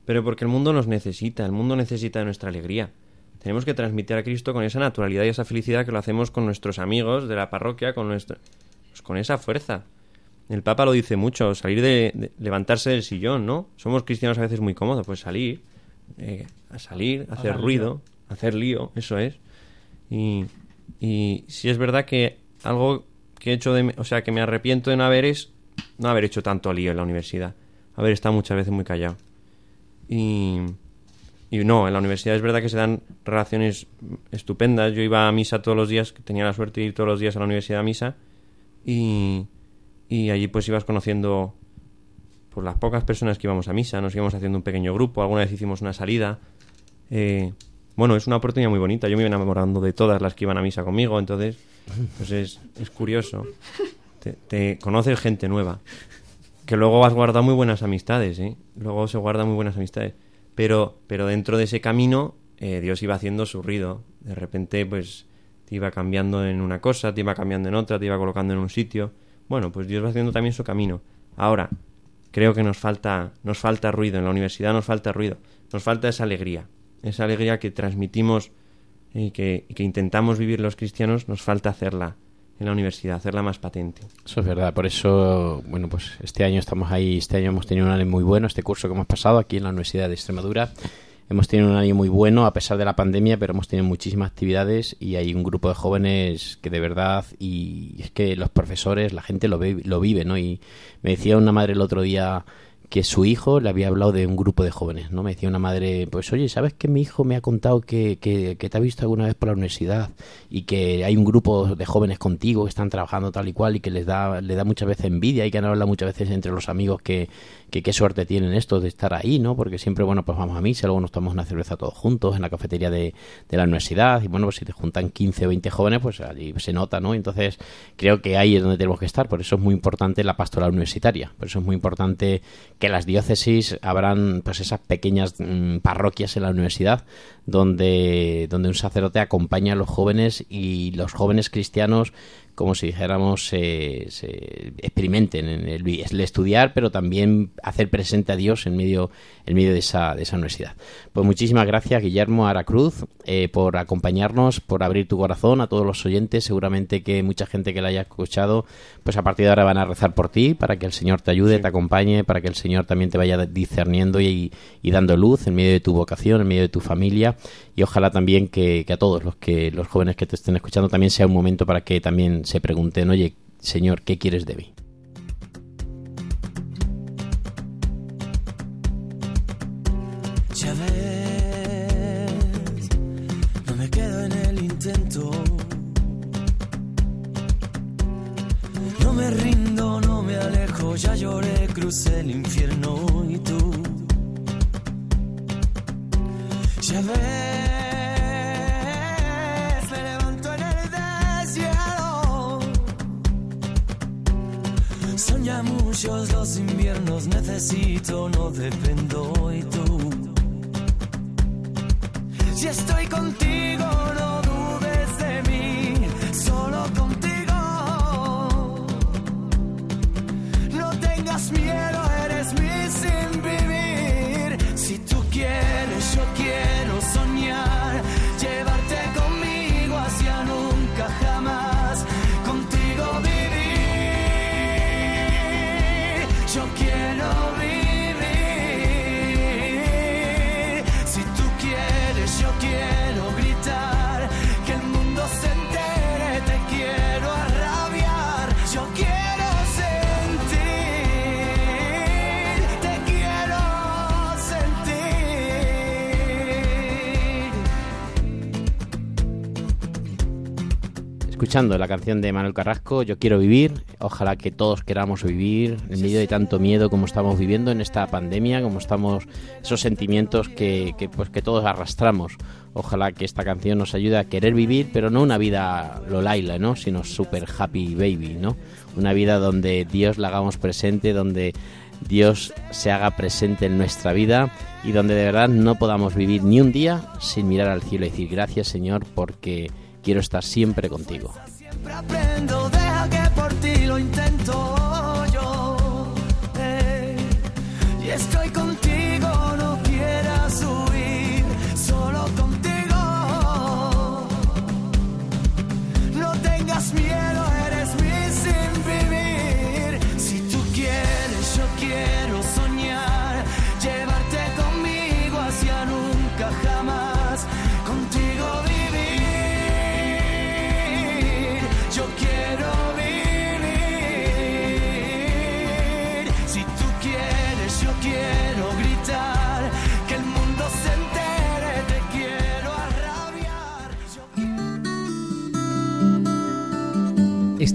Pero porque el mundo nos necesita, el mundo necesita de nuestra alegría. Tenemos que transmitir a Cristo con esa naturalidad y esa felicidad que lo hacemos con nuestros amigos de la parroquia, con nuestro, pues con esa fuerza. El Papa lo dice mucho, salir de, de- levantarse del sillón, ¿no? Somos cristianos a veces muy cómodos, pues salir, eh, a salir, hacer ruido, hacer lío, eso es. Y, y sí es verdad que algo que he hecho de, o sea, que me arrepiento de no haber es no haber hecho tanto lío en la universidad, haber estado muchas veces muy callado. Y, y no, en la universidad es verdad que se dan relaciones estupendas. Yo iba a misa todos los días, tenía la suerte de ir todos los días a la universidad a misa y, y allí pues ibas conociendo por las pocas personas que íbamos a misa, nos íbamos haciendo un pequeño grupo, alguna vez hicimos una salida. Eh, bueno, es una oportunidad muy bonita. Yo me iba enamorando de todas las que iban a misa conmigo, entonces, pues es, es curioso. Te, te conoces gente nueva. Que luego has guardado muy buenas amistades, ¿eh? Luego se guardan muy buenas amistades. Pero, pero dentro de ese camino, eh, Dios iba haciendo su ruido. De repente, pues, te iba cambiando en una cosa, te iba cambiando en otra, te iba colocando en un sitio. Bueno, pues Dios va haciendo también su camino. Ahora, creo que nos falta, nos falta ruido. En la universidad nos falta ruido. Nos falta esa alegría. Esa alegría que transmitimos y que, y que intentamos vivir los cristianos, nos falta hacerla en la universidad, hacerla más patente. Eso es verdad, por eso, bueno, pues este año estamos ahí, este año hemos tenido un año muy bueno, este curso que hemos pasado aquí en la Universidad de Extremadura, hemos tenido un año muy bueno a pesar de la pandemia, pero hemos tenido muchísimas actividades y hay un grupo de jóvenes que de verdad, y es que los profesores, la gente lo, ve, lo vive, ¿no? Y me decía una madre el otro día que su hijo le había hablado de un grupo de jóvenes, ¿no? Me decía una madre, pues oye, ¿sabes que mi hijo me ha contado que, que, que, te ha visto alguna vez por la universidad y que hay un grupo de jóvenes contigo que están trabajando tal y cual y que les da, le da muchas veces envidia y que han hablado muchas veces entre los amigos que, que qué suerte tienen estos de estar ahí, ¿no? Porque siempre, bueno, pues vamos a misa, luego nos tomamos una cerveza todos juntos en la cafetería de, de la universidad y bueno, pues si te juntan 15 o 20 jóvenes, pues allí se nota, ¿no? Entonces creo que ahí es donde tenemos que estar, por eso es muy importante la pastoral universitaria, por eso es muy importante que las diócesis habrán pues esas pequeñas mmm, parroquias en la universidad donde, donde un sacerdote acompaña a los jóvenes y los jóvenes cristianos como si dijéramos, se, se experimenten en el, el, estudiar, pero también hacer presente a Dios en medio, en medio de, esa, de esa universidad. Pues muchísimas gracias, Guillermo Aracruz, eh, por acompañarnos, por abrir tu corazón a todos los oyentes. Seguramente que mucha gente que la haya escuchado, pues a partir de ahora van a rezar por ti, para que el Señor te ayude, sí. te acompañe, para que el Señor también te vaya discerniendo y, y, dando luz en medio de tu vocación, en medio de tu familia. Y ojalá también que, que a todos los que los jóvenes que te estén escuchando también sea un momento para que también se pregunten, oye, Señor, ¿qué quieres de mí? Ya ves, no me quedo en el intento. No me rindo, no me alejo, ya lloré, crucé el infierno y tú. Ya ves. Ya muchos los inviernos, necesito, no dependo y tú. Si estoy contigo, no dudes de mí, solo contigo. No tengas miedo, eres mi sin vivir. Si tú quieres, yo quiero soñar, Escuchando la canción de Manuel Carrasco, Yo quiero vivir, ojalá que todos queramos vivir en medio de tanto miedo como estamos viviendo en esta pandemia, como estamos, esos sentimientos que, que, pues, que todos arrastramos. Ojalá que esta canción nos ayude a querer vivir, pero no una vida lolaila, ¿no? Sino super happy baby, ¿no? Una vida donde Dios la hagamos presente, donde Dios se haga presente en nuestra vida y donde de verdad no podamos vivir ni un día sin mirar al cielo y decir gracias Señor porque quiero estar siempre contigo.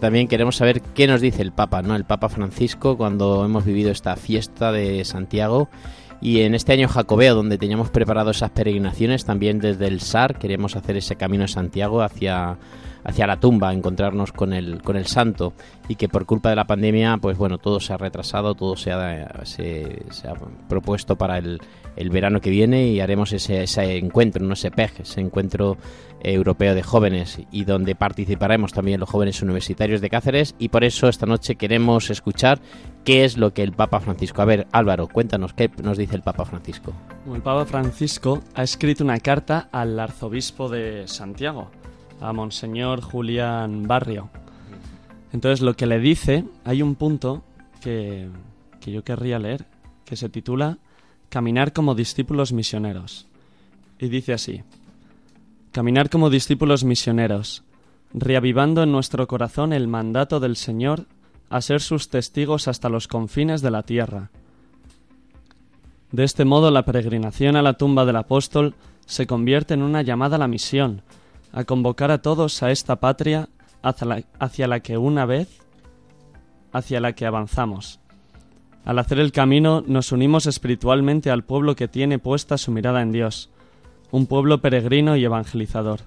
También queremos saber qué nos dice el Papa, ¿no? El Papa Francisco cuando hemos vivido esta fiesta de Santiago y en este año jacobeo donde teníamos preparado esas peregrinaciones también desde el SAR queremos hacer ese camino de Santiago hacia hacia la tumba, encontrarnos con el, con el santo y que por culpa de la pandemia, pues bueno, todo se ha retrasado, todo se ha, propuesto para el, el, verano que viene y haremos ese, ese encuentro, no ese PEG, ese encuentro europeo de jóvenes y donde participaremos también los jóvenes universitarios de Cáceres y por eso esta noche queremos escuchar qué es lo que el Papa Francisco. A ver, Álvaro, cuéntanos qué nos dice el Papa Francisco. El Papa Francisco ha escrito una carta al arzobispo de Santiago, a Monseñor Julián Barrio. Entonces lo que le dice, hay un punto que, que yo querría leer, que se titula Caminar como discípulos misioneros. Y dice así, Caminar como discípulos misioneros, reavivando en nuestro corazón el mandato del Señor a ser sus testigos hasta los confines de la tierra. De este modo la peregrinación a la tumba del apóstol se convierte en una llamada a la misión, a convocar a todos a esta patria hacia la, que una vez, hacia la que avanzamos. Al hacer el camino nos unimos espiritualmente al pueblo que tiene puesta su mirada en Dios, un pueblo peregrino y evangelizador.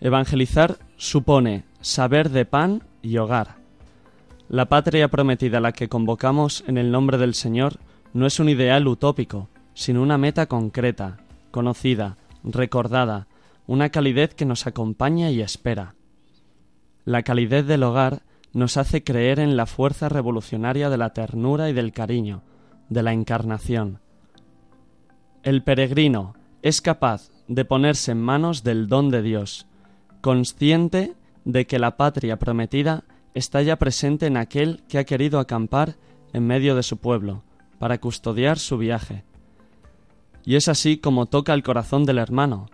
Evangelizar supone saber de pan y hogar. La patria prometida a la que convocamos en el nombre del Señor no es un ideal utópico, sino una meta concreta, conocida, recordada, una calidez que nos acompaña y espera. La calidez del hogar nos hace creer en la fuerza revolucionaria de la ternura y del cariño, de la encarnación. El peregrino es capaz de ponerse en manos del don de Dios, consciente de que la patria prometida está ya presente en aquel que ha querido acampar en medio de su pueblo, para custodiar su viaje. Y es así como toca el corazón del hermano,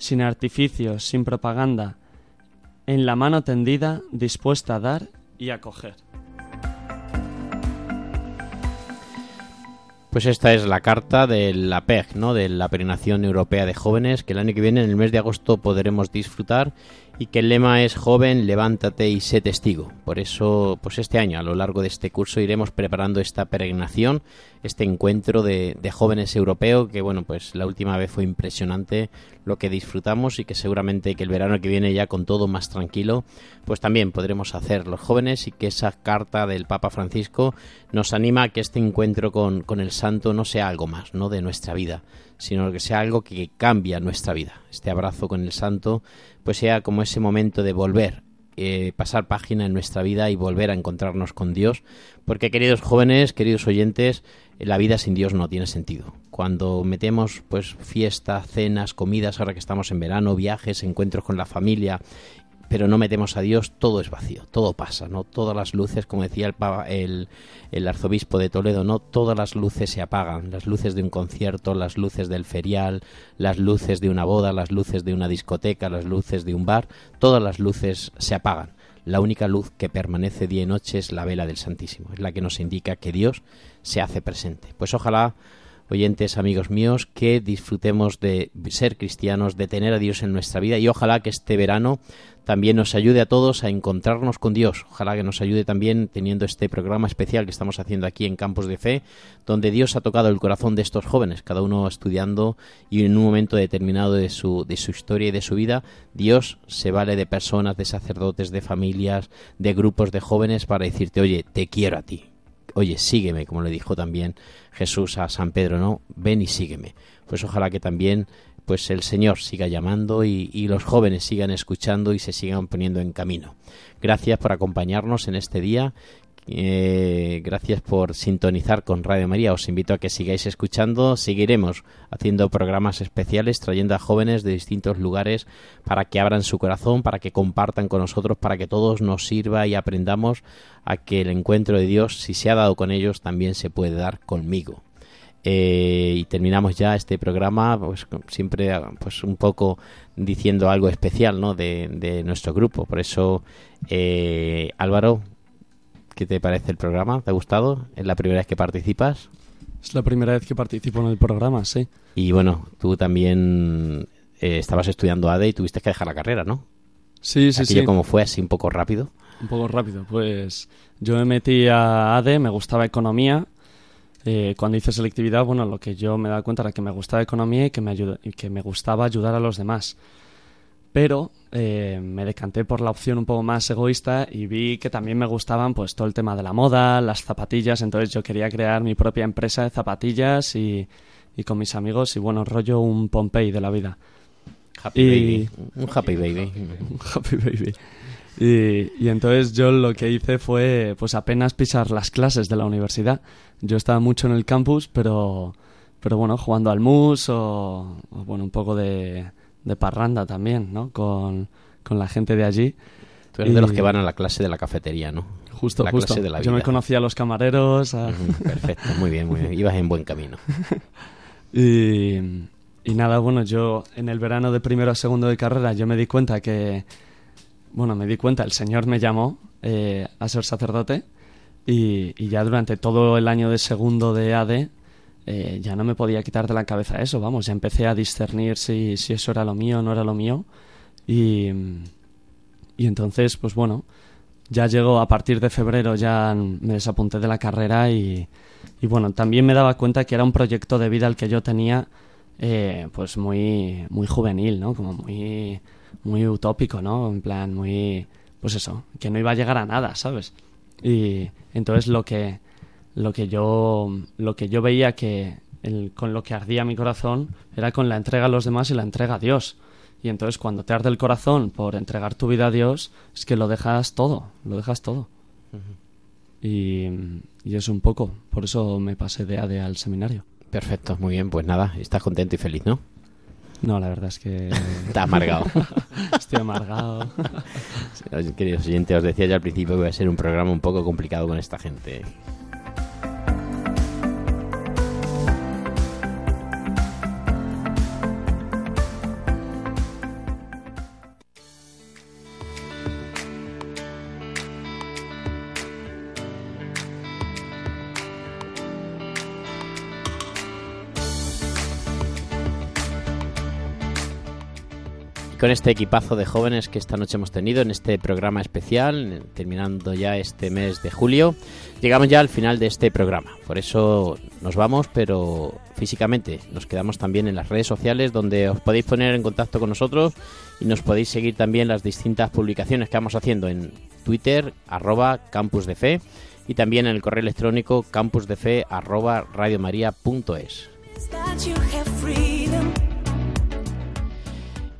sin artificios, sin propaganda, en la mano tendida, dispuesta a dar y a coger. Pues esta es la carta de la PEG, ¿no? de la Peregrinación Europea de Jóvenes, que el año que viene, en el mes de agosto, podremos disfrutar y que el lema es joven, levántate y sé testigo. Por eso, pues este año, a lo largo de este curso, iremos preparando esta peregrinación, este encuentro de, jóvenes europeos, que bueno, pues la última vez fue impresionante lo que disfrutamos y que seguramente que el verano que viene ya con todo más tranquilo, pues también podremos hacer los jóvenes y que esa carta del Papa Francisco nos anima a que este encuentro con, con el Santo no sea algo más, ¿no? De nuestra vida, sino que sea algo que cambia nuestra vida. Este abrazo con el Santo pues sea como ese momento de volver, eh, pasar página en nuestra vida y volver a encontrarnos con Dios, porque queridos jóvenes, queridos oyentes, la vida sin Dios no tiene sentido. Cuando metemos pues fiestas, cenas, comidas, ahora que estamos en verano, viajes, encuentros con la familia pero no metemos a Dios, todo es vacío, todo pasa, ¿no? Todas las luces, como decía el, el, arzobispo de Toledo, ¿no? Todas las luces se apagan, las luces de un concierto, las luces del ferial, las luces de una boda, las luces de una discoteca, las luces de un bar, todas las luces se apagan. La única luz que permanece día y noche es la vela del Santísimo, es la que nos indica que Dios se hace presente. Pues ojalá oyentes, amigos míos, que disfrutemos de ser cristianos, de tener a Dios en nuestra vida y ojalá que este verano también nos ayude a todos a encontrarnos con Dios. Ojalá que nos ayude también teniendo este programa especial que estamos haciendo aquí en Campos de Fe, donde Dios ha tocado el corazón de estos jóvenes, cada uno estudiando y en un momento determinado de su, de su historia y de su vida, Dios se vale de personas, de sacerdotes, de familias, de grupos de jóvenes para decirte, oye, te quiero a ti. Oye, sígueme, como le dijo también Jesús a San Pedro, ¿no? Ven y sígueme. Pues ojalá que también pues el Señor siga llamando y, los jóvenes sigan escuchando y se sigan poniendo en camino. Gracias por acompañarnos en este día. Eh, gracias por sintonizar con Radio María. Os invito a que sigáis escuchando. Seguiremos haciendo programas especiales trayendo a jóvenes de distintos lugares para que abran su corazón, para que compartan con nosotros, para que todos nos sirva y aprendamos a que el encuentro de Dios, si se ha dado con ellos, también se puede dar conmigo. Eh, y terminamos ya este programa pues siempre pues un poco diciendo algo especial ¿no? de, nuestro grupo por eso eh, Álvaro ¿qué te parece el programa? ¿te ha gustado? ¿es la primera vez que participas? es la primera vez que participo en el programa sí y bueno tú también eh, estabas estudiando ADE y tuviste que dejar la carrera ¿no? Sí, sí, Aquello sí. como fue así un poco rápido. Un poco rápido. Pues yo me metí a ADE, me gustaba economía. Eh, cuando hice selectividad, bueno, lo que yo me daba cuenta era que me gustaba economía y que me, ayuda- y que me gustaba ayudar a los demás. Pero eh, me decanté por la opción un poco más egoísta y vi que también me gustaban pues todo el tema de la moda, las zapatillas. Entonces yo quería crear mi propia empresa de zapatillas y, y con mis amigos y bueno, rollo un Pompey de la vida. Happy Y- baby. Un happy baby. Happy Baby. Y, y entonces yo lo que hice fue pues apenas pisar las clases de la universidad. Yo estaba mucho en el campus, pero, pero bueno, jugando al mus o, o, bueno, un poco de, de parranda también, ¿no? Con, con la gente de allí. Tú eres de los Y- que van a la clase de la cafetería, ¿no? Justo, la justo. clase de la Yo me conocía a los camareros. a- Perfecto, muy bien, muy bien. Ibas en buen camino. Y, y nada, bueno, yo en el verano de primero a segundo de carrera yo me di cuenta que, bueno, me di cuenta, el Señor me llamó eh, a ser sacerdote y, y ya durante todo el año de segundo de AD eh, ya no me podía quitar de la cabeza eso, vamos, ya empecé a discernir si, si eso era lo mío o no era lo mío y, y entonces, pues bueno, ya llegó a partir de febrero, ya me desapunté de la carrera y, y bueno, también me daba cuenta que era un proyecto de vida el que yo tenía, eh, pues muy, muy juvenil, ¿no? Como muy, muy utópico, ¿no? En plan, muy, pues eso, que no iba a llegar a nada, ¿sabes? Y entonces lo que, lo que yo, lo que yo veía que el- con lo que ardía mi corazón era con la entrega a los demás y la entrega a Dios. Y entonces cuando te arde el corazón por entregar tu vida a Dios, es que lo dejas todo, lo dejas todo. Y, y eso un poco, por eso me pasé de ADE al seminario. Perfecto, muy bien. Pues nada, estás contento y feliz, ¿no? No, la verdad es que... Estás amargado. Estoy amargado. Queridos oyentes, os decía ya al principio que iba a ser un programa un poco complicado con esta gente. Con este equipazo de jóvenes que esta noche hemos tenido en este programa especial, terminando ya este mes de julio, llegamos ya al final de este programa. Por eso nos vamos, pero físicamente nos quedamos también en las redes sociales donde os podéis poner en contacto con nosotros y nos podéis seguir también las distintas publicaciones que vamos haciendo en Twitter, arroba campus de fe, y también en el correo electrónico campusdefe arroba radiomaria.es.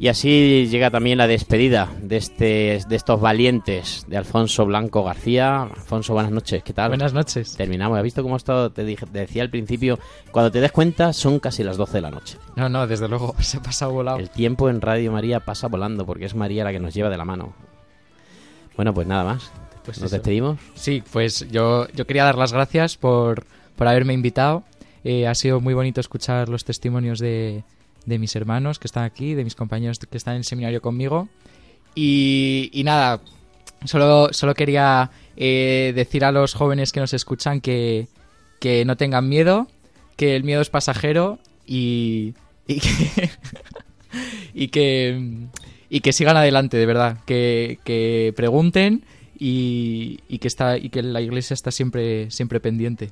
Y así llega también la despedida de, este, de estos valientes de Alfonso Blanco García. Alfonso, buenas noches, ¿qué tal? Buenas noches. Terminamos. ¿Has visto cómo esto te, dije- te decía al principio? Cuando te des cuenta, son casi las 12 de la noche. No, no, desde luego, se ha pasado volado. El tiempo en Radio María pasa volando porque es María la que nos lleva de la mano. Bueno, pues nada más. Pues Nos eso. despedimos. Sí, pues yo, yo quería dar las gracias por, por haberme invitado. Eh, ha sido muy bonito escuchar los testimonios de, de mis hermanos que están aquí, de mis compañeros que están en el seminario conmigo. Y, y nada, solo, solo quería eh, decir a los jóvenes que nos escuchan que, que no tengan miedo, que el miedo es pasajero y, y que, y que, y que sigan adelante, de verdad, que, que pregunten y, y que está y que la iglesia está siempre siempre pendiente.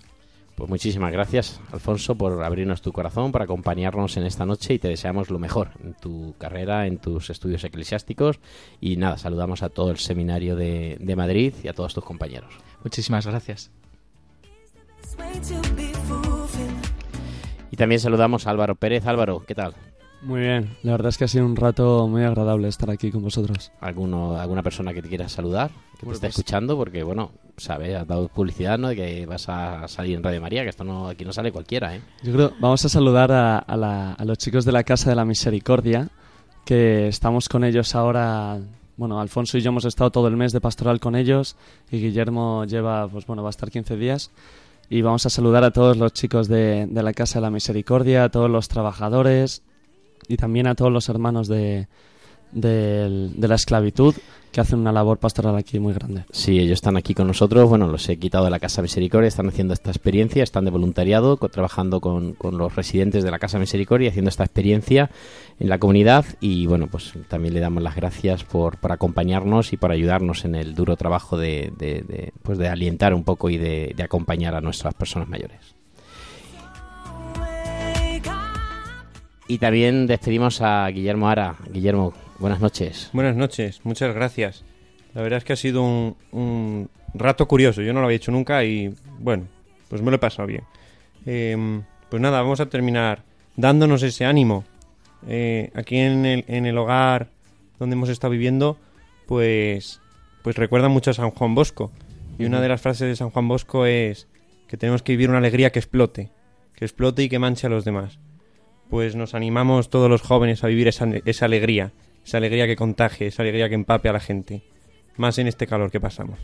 Pues muchísimas gracias, Alfonso, por abrirnos tu corazón, por acompañarnos en esta noche y te deseamos lo mejor en tu carrera, en tus estudios eclesiásticos. Y nada, saludamos a todo el seminario de, de Madrid y a todos tus compañeros. Muchísimas gracias. Y también saludamos a Álvaro Pérez. Álvaro, ¿qué tal? Muy bien, la verdad es que ha sido un rato muy agradable estar aquí con vosotros. ¿Alguno, ¿Alguna persona que te quiera saludar? Que te esté pues- escuchando, porque bueno, sabes, has dado publicidad, ¿no? De que vas a salir en Radio María, que esto no, aquí no sale cualquiera, ¿eh? Yo creo, vamos a saludar a, a la- a los chicos de la Casa de la Misericordia, que estamos con ellos ahora. Bueno, Alfonso y yo hemos estado todo el mes de pastoral con ellos y Guillermo lleva, pues bueno, va a estar 15 días. Y vamos a saludar a todos los chicos de, de la Casa de la Misericordia, a todos los trabajadores y también a todos los hermanos de, del- de la esclavitud, que hacen una labor pastoral aquí muy grande. Sí, ellos están aquí con nosotros. Bueno, los he quitado de la Casa Misericordia, están haciendo esta experiencia, están de voluntariado, trabajando con, con los residentes de la Casa Misericordia, haciendo esta experiencia en la comunidad. Y bueno, pues también le damos las gracias por, por acompañarnos y por ayudarnos en el duro trabajo de, de- de, pues de alientar un poco y de, de acompañar a nuestras personas mayores. Y también despedimos a Guillermo Ara. Guillermo, buenas noches. Buenas noches, muchas gracias. La verdad es que ha sido un, un rato curioso, yo no lo había hecho nunca y bueno, pues me lo he pasado bien. Eh, pues nada, vamos a terminar dándonos ese ánimo. Eh, aquí en el, en el hogar donde hemos estado viviendo, pues, pues recuerda mucho a San Juan Bosco. Y una de las frases de San Juan Bosco es que tenemos que vivir una alegría que explote, que explote y que manche a los demás. Pues nos animamos todos los jóvenes a vivir esa, esa alegría, esa alegría que contagie, esa alegría que empape a la gente, más en este calor que pasamos.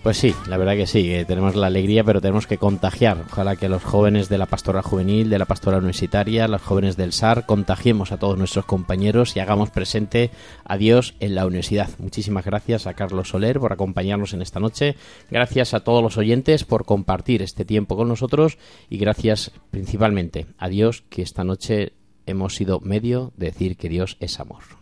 Pues sí, la verdad que sí, que tenemos la alegría, pero tenemos que contagiar. Ojalá que los jóvenes de la pastoral juvenil, de la pastoral universitaria, los jóvenes del SAR, contagiemos a todos nuestros compañeros y hagamos presente a Dios en la universidad. Muchísimas gracias a Carlos Soler por acompañarnos en esta noche. Gracias a todos los oyentes por compartir este tiempo con nosotros y gracias principalmente a Dios que esta noche hemos sido medio de decir que Dios es amor.